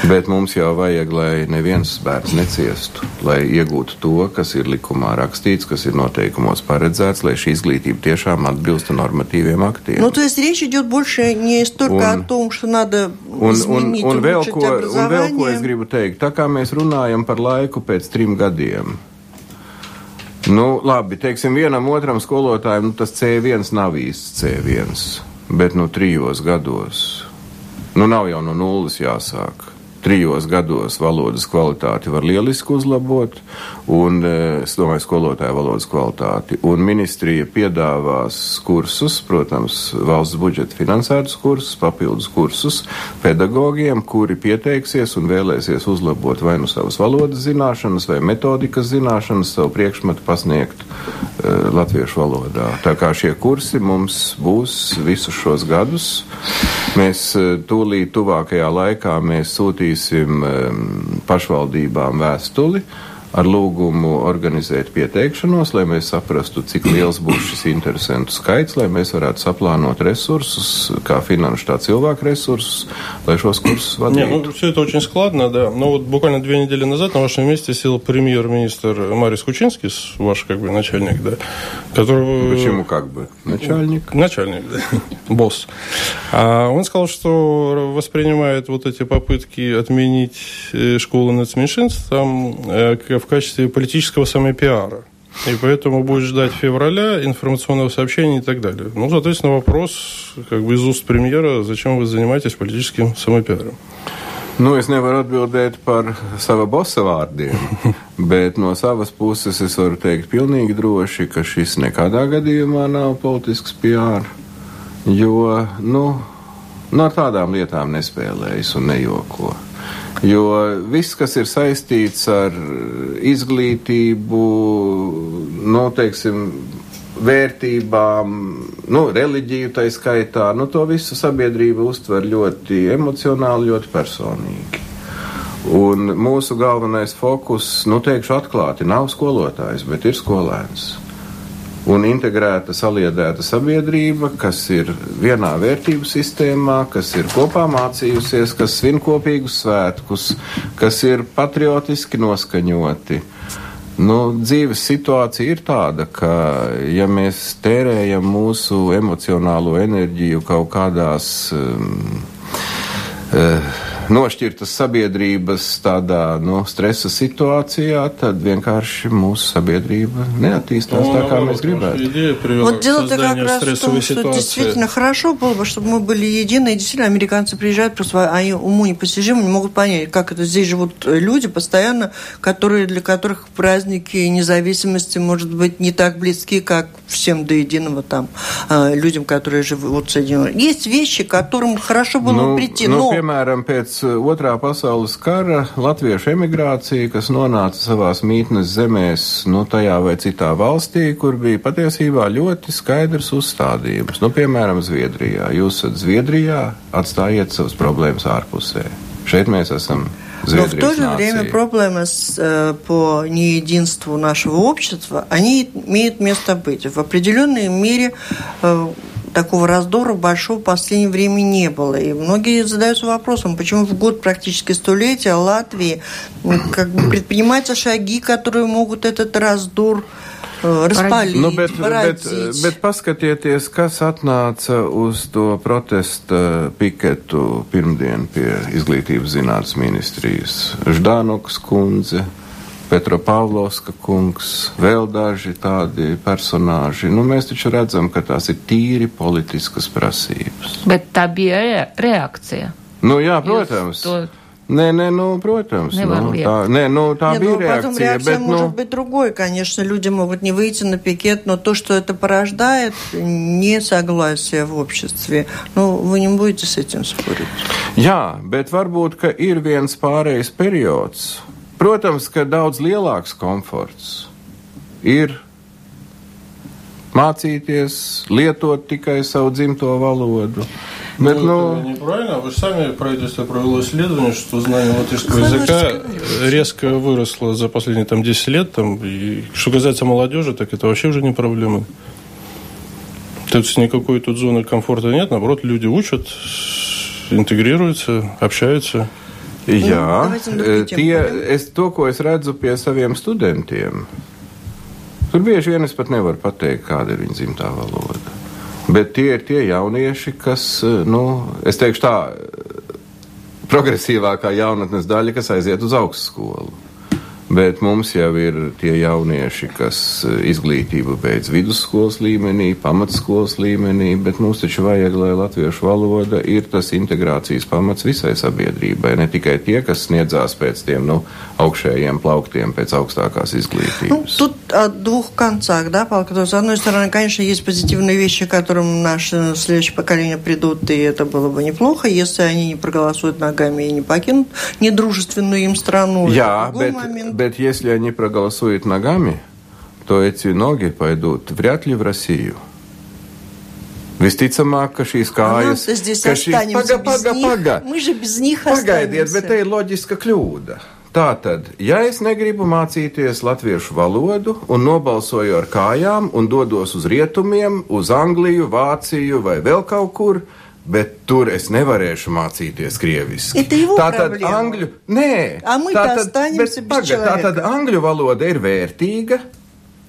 Bet mums jau vajag, lai neviens bērns neciestu, lai iegūtu to, kas ir likumā rakstīts, kas ir noteikumos paredzēts, lai šī izglītība tiešām atbilstu normatīviem aktiem. Ну, то есть речь идет больше не столько Un- о том, что надо Un, un, изменить, un, vēl улучшить ko, un vēl ko es образование. gribu teikt, tā kā mēs runājam par laiku pēc trim gadiem. Nu, labi, teiksim, vienam otram skolotājam nu, tas C1 nav īsts C1, bet nu trijos gados. Nu, nav jau no nulles jāsāk. Trijos gados valodas kvalitāti var lieliski uzlabot, un es domāju, skolotāju valodas kvalitāti. Un ministrija piedāvās kursus, protams, valsts budžeta finansētus kursus, papildus kursus pedagogiem, kuri pieteiksies un vēlēsies uzlabot vai nu savas valodas zināšanas, vai metodikas zināšanas, savu priekšmetu pasniegt uh, latviešu valodā. Tā kā šie kursi mums būs visus šos gadus. Mēs uh, tūlīt tuvākajā laikā mēs sūtīsim um, pašvaldībām vēstuli ar lūgumu organizēt pieteikšanos, lai mēs saprastu, cik liels būs šis interesantu skaits, lai mēs varētu saplānot ресурсус, kā финанšu, tā cilvēku ресурсус, lai šos курсус водили. Не, ну, все это очень складно, да. Но вот буквально две недели назад на вашем месте сел премьер-министр Марис Кучинский, ваш как бы начальник, да, который... Почему как бы? Начальник? Начальник, да. [LAUGHS] Босс. А он сказал, что воспринимает вот эти попытки отменить э, школу нацменьшинств там э, в качестве политического самопиара. И поэтому будет ждать февраля информационного сообщения и так далее. Ну, соответственно, вопрос как бы из уст премьера, зачем вы занимаетесь политическим самопиаром? Nu, es nevaru atbildēt par sava bosa vārdiem, [LAUGHS] bet no savas puses es varu teikt pilnīgi droši, ka šis nekādā gadījumā nav politisks PR, jo, nu, no tādām lietām nespēlējas un nejoko. Jo viss, kas ir saistīts ar izglītību, noteiksim, vērtībām, nu, reliģiju tā skaitā, nu, to visu sabiedrība uztver ļoti emocionāli, ļoti personīgi. Un mūsu galvenais fokus, nu, teikšu atklāti, nav skolotājs, bet ir skolēns un integrēta, saliedēta sabiedrība, kas ir vienā vērtību sistēmā, kas ir kopā mācījusies, kas svin kopīgus svētkus, kas ir patriotiski noskaņoti. Nu, dzīves situācija ir tāda, ka, ja mēs tērējam mūsu emocionālo enerģiju kaut kādās um, uh, nošķirtas sabiedrības tādā nu, stresa situācijā, tad vienkārši mūsu sabiedrīба неотtīstās tā, kā mēs gribētu. Вот дело как раз в том, что действительно хорошо было бы, чтобы мы были едины, и действительно американцы приезжают, просто они уму непостижимы, не могут понять, как это здесь живут люди постоянно, которые, для которых праздники независимости, может быть, не так близки, как всем до единого там людям, которые живут в Соединенных. Есть вещи, к которым хорошо было ну, бы прийти, ну, но... Piemēram, pēc pēc uh, otrā pasaules kara latviešu emigrācija, kas nonāca savās mītnes zemēs, nu, tajā vai citā valstī, kur bija patiesībā ļoti skaidrs uzstādījums. Nu, piemēram, Zviedrijā. Jūs esat Zviedrijā, atstājiet savas problēmas ārpusē. Šeit mēs esam Но в то же нации. время проблемы с, э, по неединству нашего общества, они имеют место быть. В определенной мере э, такого раздора большого в последнее время не было. И многие задаются вопросом, почему в год практически столетия Латвии как бы предпринимаются шаги, которые могут этот раздор Raspalīt, nu, bet, bet, bet paskatieties, kas atnāca uz to protesta piketu pirmdien pie izglītības zinātnes ministrijas. Ždānoks kundze, Petropavlovska kungs, vēl daži tādi personāži. Nu, mēs taču redzam, ka tās ir tīri politiskas prasības. Bet tā bija reakcija. Nu, jā, protams. Jūs to Nē, nē, ну, protams. Ну, tā, nē, ну, tā не, bija ну, реакция. Потом реакция bet, может ну... быть другой, конечно. Люди могут не выйти на пикет, но то, что это порождает несогласие в обществе, ну, вы не будете с этим спорить. Jā, bet varbūt, ka ir viens pārējais periods, Protams, ka daudz lielāks komforts ir mācīties, lietot tikai savu dzimto. Bet, ну, ну... неправильно. Вы же сами правительство провело исследование, что знание латышского языка резко выросло за последние там, 10 лет. Там, и что касается молодежи, так это вообще уже не проблема. Тут никакой тут зоны комфорта нет. Наоборот, люди учат, интегрируются, общаются. Jā, nu, tie, es, to, ko es redzu pie saviem studentiem, tur bieži vien es pat nevaru pateikt, kāda ir viņa dzimtā valoda. Bet tie ir tie jaunieši, kas, nu, es teikšu tā, progresīvākā jaunatnes daļa, kas aiziet uz augstskolu. Bet mums jau ir tie jaunieši, kas eh, izglītību beidz vidusskolas līmenī, pamatskolas līmenī, bet mums taču vajag, lai latviešu valoda ir tas integrācijas pamats visai sabiedrībai, ne tikai tie, kas sniedzās pēc tiem nu, augšējiem plauktiem, pēc augstākās изглитības. Ну, тут о двух концах, да, Павел, с одной стороны, конечно, есть позитивные вещи, к которым наши следующее поколение придут, и это было бы неплохо, если они не проголосуют ногами и не покинут недружественную им страну. Jā, bet, момент... bet если они проголосуют ногами, то эти ноги пойдут вряд ли в Россию. Visticamāk, ka šīs kājas ir. Paga, paga, paga. Pagaidiet, bet te ir loģiska kļūda. Tātad, ja es negribu mācīties latviešu valodu un nobalsoju ar kājām un dodos uz rietumiem, uz Angliju, Vāciju vai vēl kaut kur, bet tur es nevarēšu mācīties krieviski. Tātad angļu, nē, tātad, bet, paga, tātad angļu valoda ir vērtīga.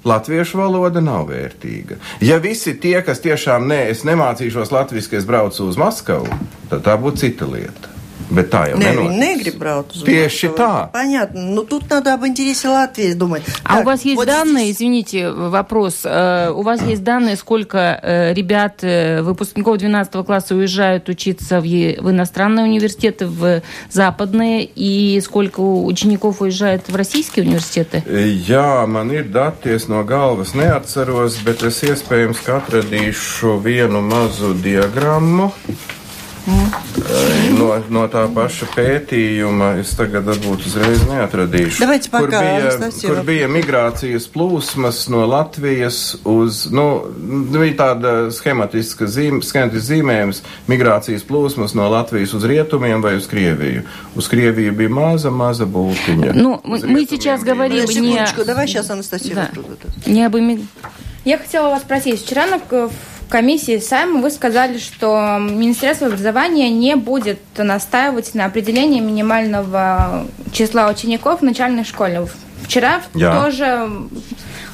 Latviešu valoda nav vērtīga. Ja visi tie, kas tiešām nē, es nemācīšos latviešu, es braucu uz Maskavu, tad tā būtu cita lieta. Bet tā jau не, negrib braukt uz Tieši tā. Понятно. Ну, тут надо об интересе Латвии думать. А так, у вас есть вот данные, здесь... извините, вопрос. Э, у вас есть данные, сколько э, ребят, э, выпускников 12 класса уезжают учиться в, в иностранные университеты, в западные, и сколько учеников уезжает в российские университеты? Jā, man ir dati, es no galvas neatceros, bet es iespējams atradīšu vienu mazu diagrammu. Mm. No, no tā paša pētījuma es tagad varbūt uzreiz neatradīšu. Давайте kur пока, bija, Анастасия. kur bija migrācijas plūsmas no Latvijas uz, nu, bija tāda schematiska zīme, schematisks zīmējums, migrācijas plūsmas no Latvijas uz rietumiem vai uz Krieviju. Uz Krieviju bija maza, maza būtiņa. Ну, мы, мы сейчас говорим не... Давай сейчас Анастасия да. Не об Я хотела вас спросить. Вчера на, в комиссии Сайма вы сказали, что Министерство образования не будет настаивать на определении минимального числа учеников в начальной школе. Вчера Я. тоже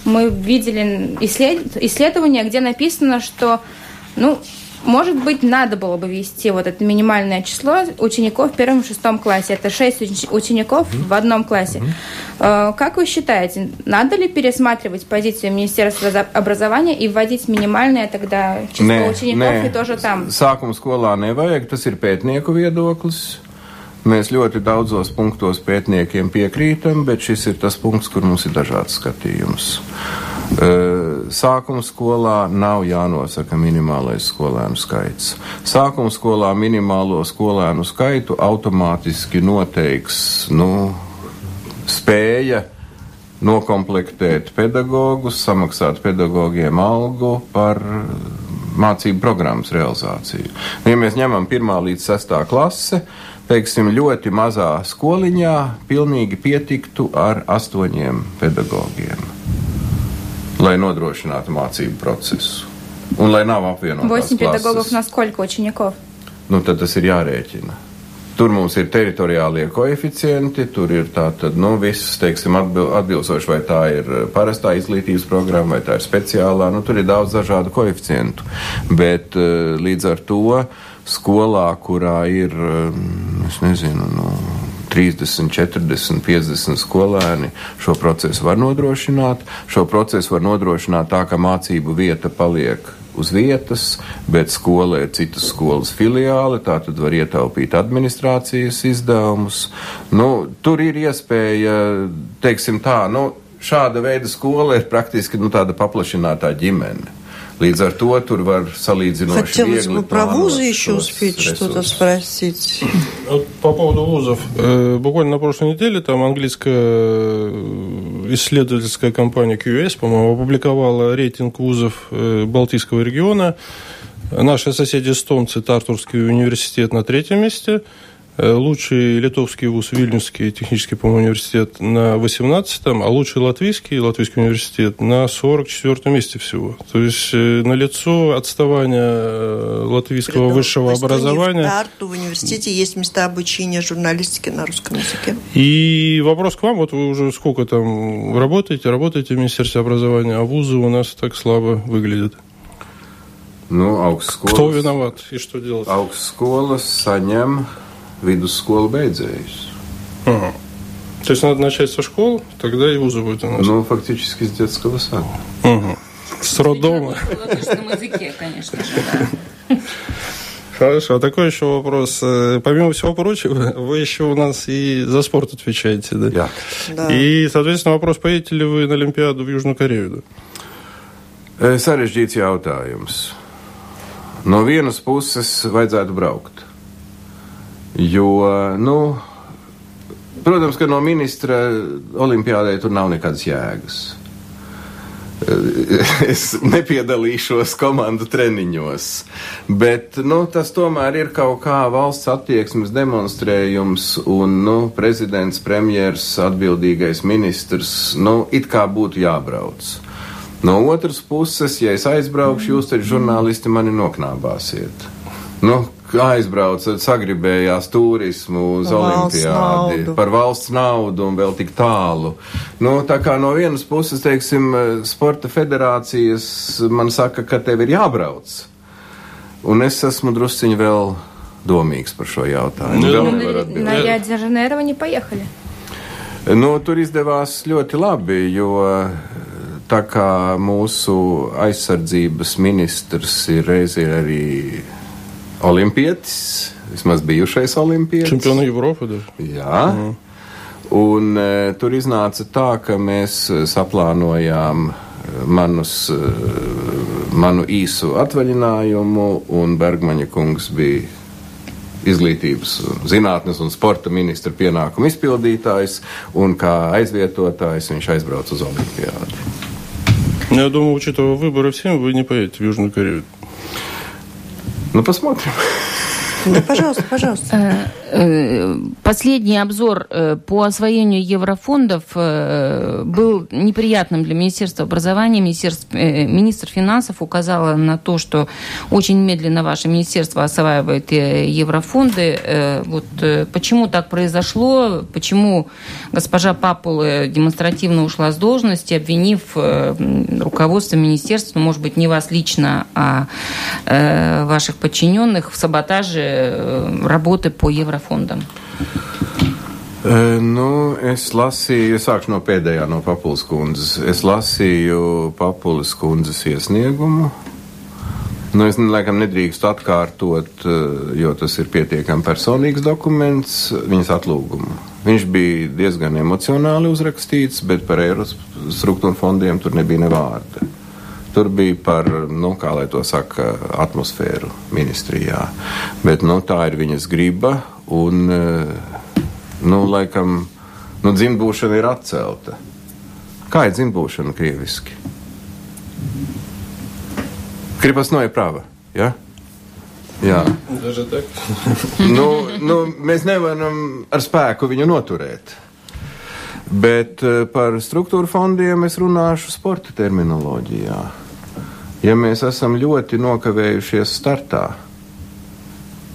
мы видели исслед... исследование, где написано, что ну, может быть, надо было бы ввести вот это минимальное число учеников в первом и шестом классе. Это шесть учеников mm-hmm. в одном классе. Mm-hmm. Как вы считаете, надо ли пересматривать позицию Министерства образования и вводить минимальное тогда число nē, учеников nē. и тоже там? Sākuma skolā nevajag, tas ir pētnieku viedoklis. Mēs ļoti daudzos punktos pētniekiem piekrītam, bet šis ir tas punkts, kur mums ir dažāds skatījums. Sākuma skolā nav jānosaka minimālais skolēnu skaits. Sākuma skolā minimālo skolēnu skaitu automātiski noteiks nu, spēja nokomplektēt pedagogus, samaksāt pedagogiem algu par mācību programmas realizāciju. Ja mēs ņemam pirmā līdz sestā klase, teiksim, ļoti mazā skoliņā pilnīgi pietiktu ar astoņiem pedagogiem lai nodrošinātu mācību procesu. Un lai nav apvienotas. 8 pedagogов на сколько учеников? Nu, tad tas ir jārēķina. Tur mums ir teritoriālie koeficienti, tur ir tātad, nu, viss, teiksim, atbil, atbilstoši, vai tā ir parastā izglītības programma, vai tā ir speciālā, nu, tur ir daudz dažādu koeficientu. Bet eh, līdz ar to skolā, kurā ir, eh, es nezinu, nu, 30, 40, 50 skolēni šo procesu var nodrošināt. Šo procesu var nodrošināt tā, ka mācību vieta paliek uz vietas, bet skola ir citas skolas filiāle, tā tad var ietaupīt administrācijas izdevumus. Nu, tur ir iespēja, teiksim tā, nu, šāda veida skola ir praktiski nu, tāda paplašinātā ģimene. Līdz ar to tur var salīdzinoši Хотелось бы про вузы еще успеть что-то спросить. Вот по поводу вузов. Э, буквально на прошлой неделе там английская э, исследовательская компания QS, по-моему, опубликовала рейтинг вузов э, Балтийского региона. Наши соседи эстонцы, Тартурский университет на третьем месте – лучший литовский вуз, Вильнюсский технический, по-моему, университет на 18-м, а лучший латвийский, латвийский университет на 44-м месте всего. То есть э, на лицо отставания э, латвийского При высшего образования. В Тарту в университете есть места обучения журналистики на русском языке. И вопрос к вам, вот вы уже сколько там работаете, работаете в Министерстве образования, а вузы у нас так слабо выглядят. Ну, augstskolas. Кто виноват и что делать? Augstskolas saņem vidusskolu beidzējus. -huh. То есть надо начать со школ, тогда и вузы будут у нас. Ну, фактически с детского сада. Угу. С роддома. На латышском языке, конечно [LAUGHS] же, да. Хорошо, а такой еще вопрос. Э, Помимо всего прочего, [LAUGHS] вы еще у нас и за спорт отвечаете, да? Jā. Да. И, соответственно, вопрос, поедете ли вы на Олимпиаду в Южную Корею? Да? Sarežģīts jautājums. No vienas puses, vajadzētu braukt. Jo, nu, protams, ka no ministra olimpiādē tur nav nekādas jēgas. [LAUGHS] Es nepiedalīšos komandu treniņos, bet nu, tas tomēr ir kaut kā valsts attieksmes demonstrējums, un nu, prezidents, premjers, atbildīgais ministrs, nu, it kā būtu jābrauc. No otras puses, ja es aizbraukšu, jūs taču žurnālisti mani noknābāsiet. Nu, aizbrauca, sagribējās turismu uz par olimpiādi, naudu. par valsts naudu un vēl tik tālu. Nu, tā kā no vienas puses, teiksim, sporta federācijas man saka, ka tev ir jābrauc. Un es esmu drusciņi vēl domīgs par šo jautājumu. Nu, nu, nu, na Rio-de-Janeiro viņi paiekali. Nu, tur izdevās ļoti labi, jo tā kā mūsu aizsardzības ministrs ir reizē arī olimpietis, vismaz bijušais olimpietis. Чемпионы Европы даже. Jā. Un e, tur iznāca tā, ka mēs e, saplānojām e, manus, e, manu īsu atvaļinājumu, un Bergmaņa kungs bija izglītības, un zinātnes un sporta ministra pienākumu izpildītājs, un kā aizvietotājs viņš aizbrauca uz Olimpiādu. Ну, Я думаю, учитывая выборы всем, вы не поедете в Южную Корею. Ну, посмотрим. Пожалуйста, пожалуйста. Э, Последний обзор э, по освоению еврофондов э, был неприятным для Министерства образования. Э, министр финансов указала на то, что очень медленно ваше министерство осваивает э, еврофонды. Э, Вот э, почему так произошло? Почему госпожа Папула демонстративно ушла с должности, обвинив э, руководство министерства, ну, может быть, не вас лично, а э, ваших подчиненных в саботаже э, работы по еврофондам? E, Nu, es lasīju, es sākšu no pēdējā, no Papulas kundzes. Es lasīju Papulas kundzes iesniegumu. Nu, es laikam nedrīkstu atkārtot, eh, jo tas ir pietiekami personīgs dokuments, viņas atlūgumu. Viņš bija diezgan emocionāli uzrakstīts, bet par Eiropas struktūra fondiem tur nebija ne vārda. Tur bija par, nu, kā lai to saka, atmosfēru ministrijā. Bet nu, tā ir viņas griba. Un, eh, nu, laikam, nu, dzimbūšana ir atcelta. Kā ir dzimbūšana krieviski? Gripas noiet prāva. Ja? Jā, nu, nu, mēs nevaram ar spēku viņu noturēt. Bet eh, par struktūra fondiem es runāšu sporta terminoloģijā. Ja mēs esam ļoti nokavējušies startā,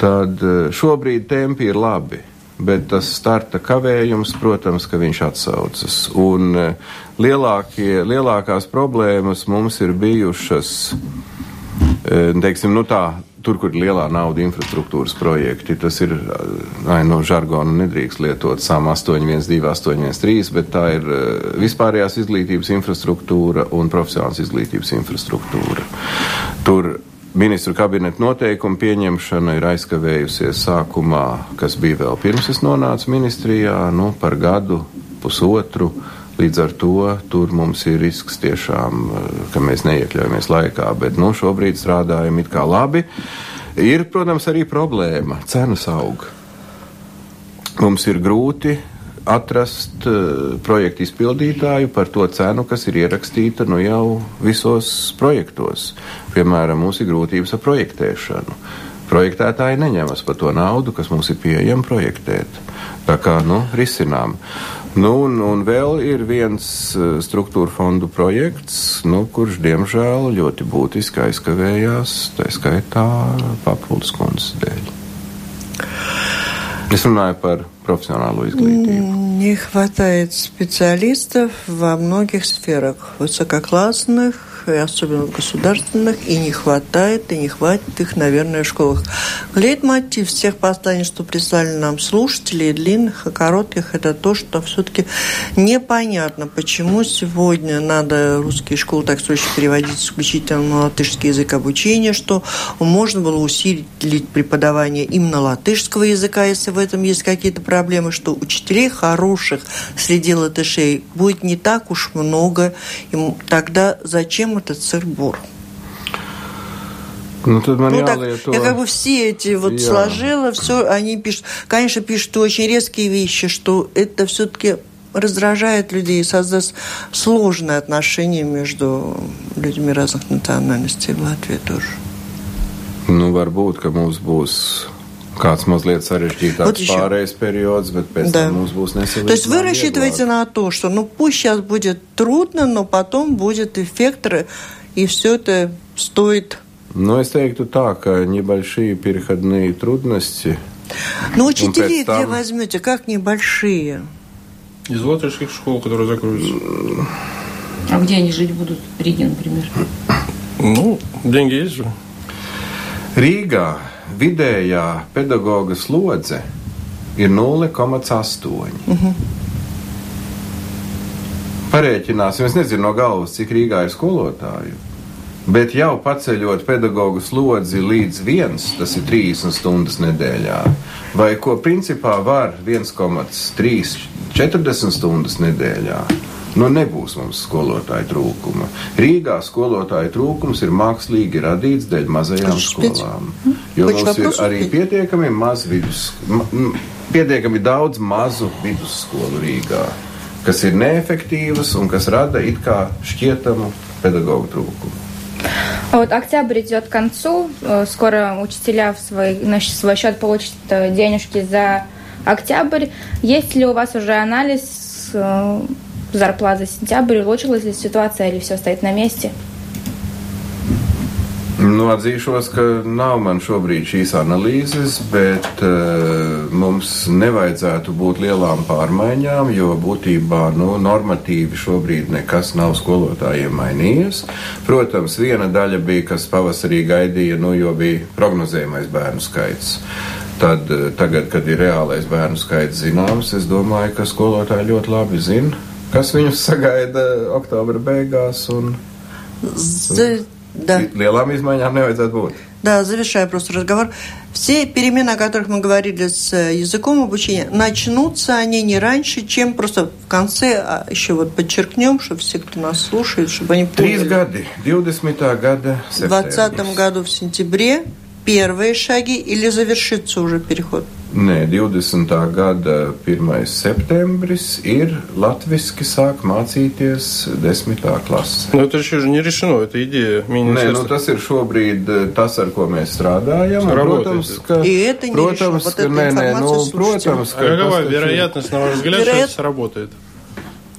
tad eh, šobrīd tempi ir labi. Bet tas starta kavējums, protams, ka viņš atsaucas. Un eh, lielākie, lielākās problēmas mums ir bijušas, teiksim, nu tā, tur, kur ir lielā nauda infrastruktūras projekti, tas ir, ai, no žargona nedrīkst lietot SAM 812, 813, bet tā ir vispārējās izglītības infrastruktūra un profesionāls izglītības infrastruktūra. Tur ministru kabineta noteikumu pieņemšana ir aizkavējusies sākumā, kas bija vēl pirms es nonācu ministrijā, nu, par gadu, pusotru. Līdz ar to tur mums ir risks tiešām, eh, ka mēs neiekļaujamies laikā, bet nu, šobrīd strādājam it kā labi. Ir, protams, arī problēma - cenas aug. Mums ir grūti atrast uh, projektu izpildītāju par to cenu, kas ir ierakstīta nu jau visos projektos. Piemēram, mums ir grūtības ar projektēšanu. Projektētāji neņemas par to naudu, kas mums ir pieejama projektēt. Tā kā, nu, risinām. Nu, un, un vēl ir viens uh, struktūra fondu projekts, nu, kurš, diemžēl, ļoti būtiski aizkavējās, tā skaitā papildus kundzes dēļ. Es runāju par профессиональную изглядеть. Не хватает специалистов во многих сферах. Высококлассных, и особенно в государственных, и не хватает, и не хватит их, наверное, в школах. Лейтмотив всех посланий, что прислали нам слушатели, и длинных, и коротких, это то, что все-таки непонятно, почему сегодня надо русские школы так срочно переводить исключительно на латышский язык обучения, что можно было усилить преподавание именно латышского языка, если в этом есть какие-то проблемы, что учителей хороших среди латышей будет не так уж много, и тогда зачем этот сыр-бор? Nu, tad man ну, так, jālieto... Я как бы все эти вот Jā. сложила, все, они пишут, конечно, пишут очень резкие вещи, что это все-таки раздражает людей, создаст сложные отношения между людьми разных национальностей в Латвии тоже. Nu, varbūt, ka mums būs kāds mazliet sarežģītāks вот pārējais период, bet pēc да. там mums būs То есть вы рассчитываете на то, что ну пусть сейчас будет трудно, но потом будет эффект, и все это стоит Ну, es teiktu tā, ka небольшие переходные трудности. Ну, учителей там... где возьмете? Как небольшие? Из латышских школ, которые закроются. А где они жить будут? В Риге, например? Ну, деньги есть же. Rīgā vidējā pedagoga slodze ir 0,8. Uh -huh. Parēķināsim, es nezinu no galvas, cik Rīgā ir skolotāju. Bet jau paceļot pedagoģu slodzi līdz viens, tas ir 30 stundas nedēļā, vai ko principā var 1,3 40 stundas nedēļā. Nu, nebūs mums skolotāju trūkuma. Rīgā skolotāju trūkums ir mākslīgi radīts dēļ mazajām skolām. Jo mums ir arī pietiekami maz vidus, pietiekami daudz mazu vidusskolu Rīgā, kas ir neefektīvas un kas rada it kā šķietamu pedagoģu trūkumu. Вот октябрь идет к концу. Э, скоро учителя в свой, на свой счет получат э, денежки за октябрь. Есть ли у вас уже анализ э, зарплат за сентябрь? Улучшилась ли ситуация или все стоит на месте? Nu, atzīšos, ka nav man šobrīd šīs analīzes, bet uh, mums nevajadzētu būt lielām pārmaiņām, jo būtībā nu, normatīvi šobrīd nekas nav skolotājiem mainījies. Protams, viena daļa bija, kas pavasarī gaidīja, nu, jo bija prognozējamais bērnu skaits. Tad, uh, tagad, kad ir reālais bērnu skaits zināms, es domāju, ka skolotāji ļoti labi zina, kas viņus sagaida oktobra beigās. Un, Z да. Lielām izmaiņām nevajadzētu būt. Да, завершая просто разговор. Все перемены, о которых мы говорили с э, языком обучения, начнутся они не раньше, чем просто в конце, а еще вот подчеркнем, чтобы все, кто нас слушает, чтобы они поняли. Три года, 20 года В 2020 году в сентябре первые шаги или завершится уже переход? Nē, 20. gada 1. septembris ir latviski sāk mācīties 10. klasē. Nu, tas ir не решено, это идея Nē, nu, tas ir šobrīd tas, ar ko mēs strādājam. Protams, ka, protams, ka nē, nē, nu, protams, ka. А какова вероятность, на ваш взгляд, что это сработает?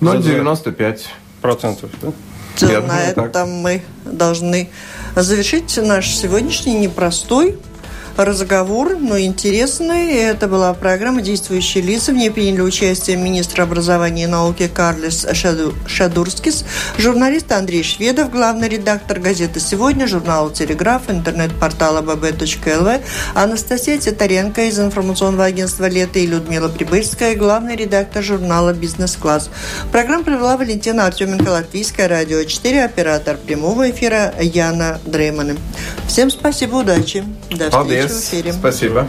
Ну, 95 процентов, да? На этом мы должны завершить наш сегодняшний непростой разговор, но интересный. Это была программа «Действующие лица». В ней приняли участие министр образования и науки Карлис Шадурскис, журналист Андрей Шведов, главный редактор газеты «Сегодня», журнала «Телеграф», интернет-портала bb.lv, Анастасия Титаренко из информационного агентства «Лето» и Людмила Прибыльская, главный редактор журнала «Бизнес-класс». Программу провела Валентина Артеменко, Латвийское радио 4, оператор прямого эфира Яна Дреймана. Всем спасибо, удачи. До встречи в эфире. Спасибо.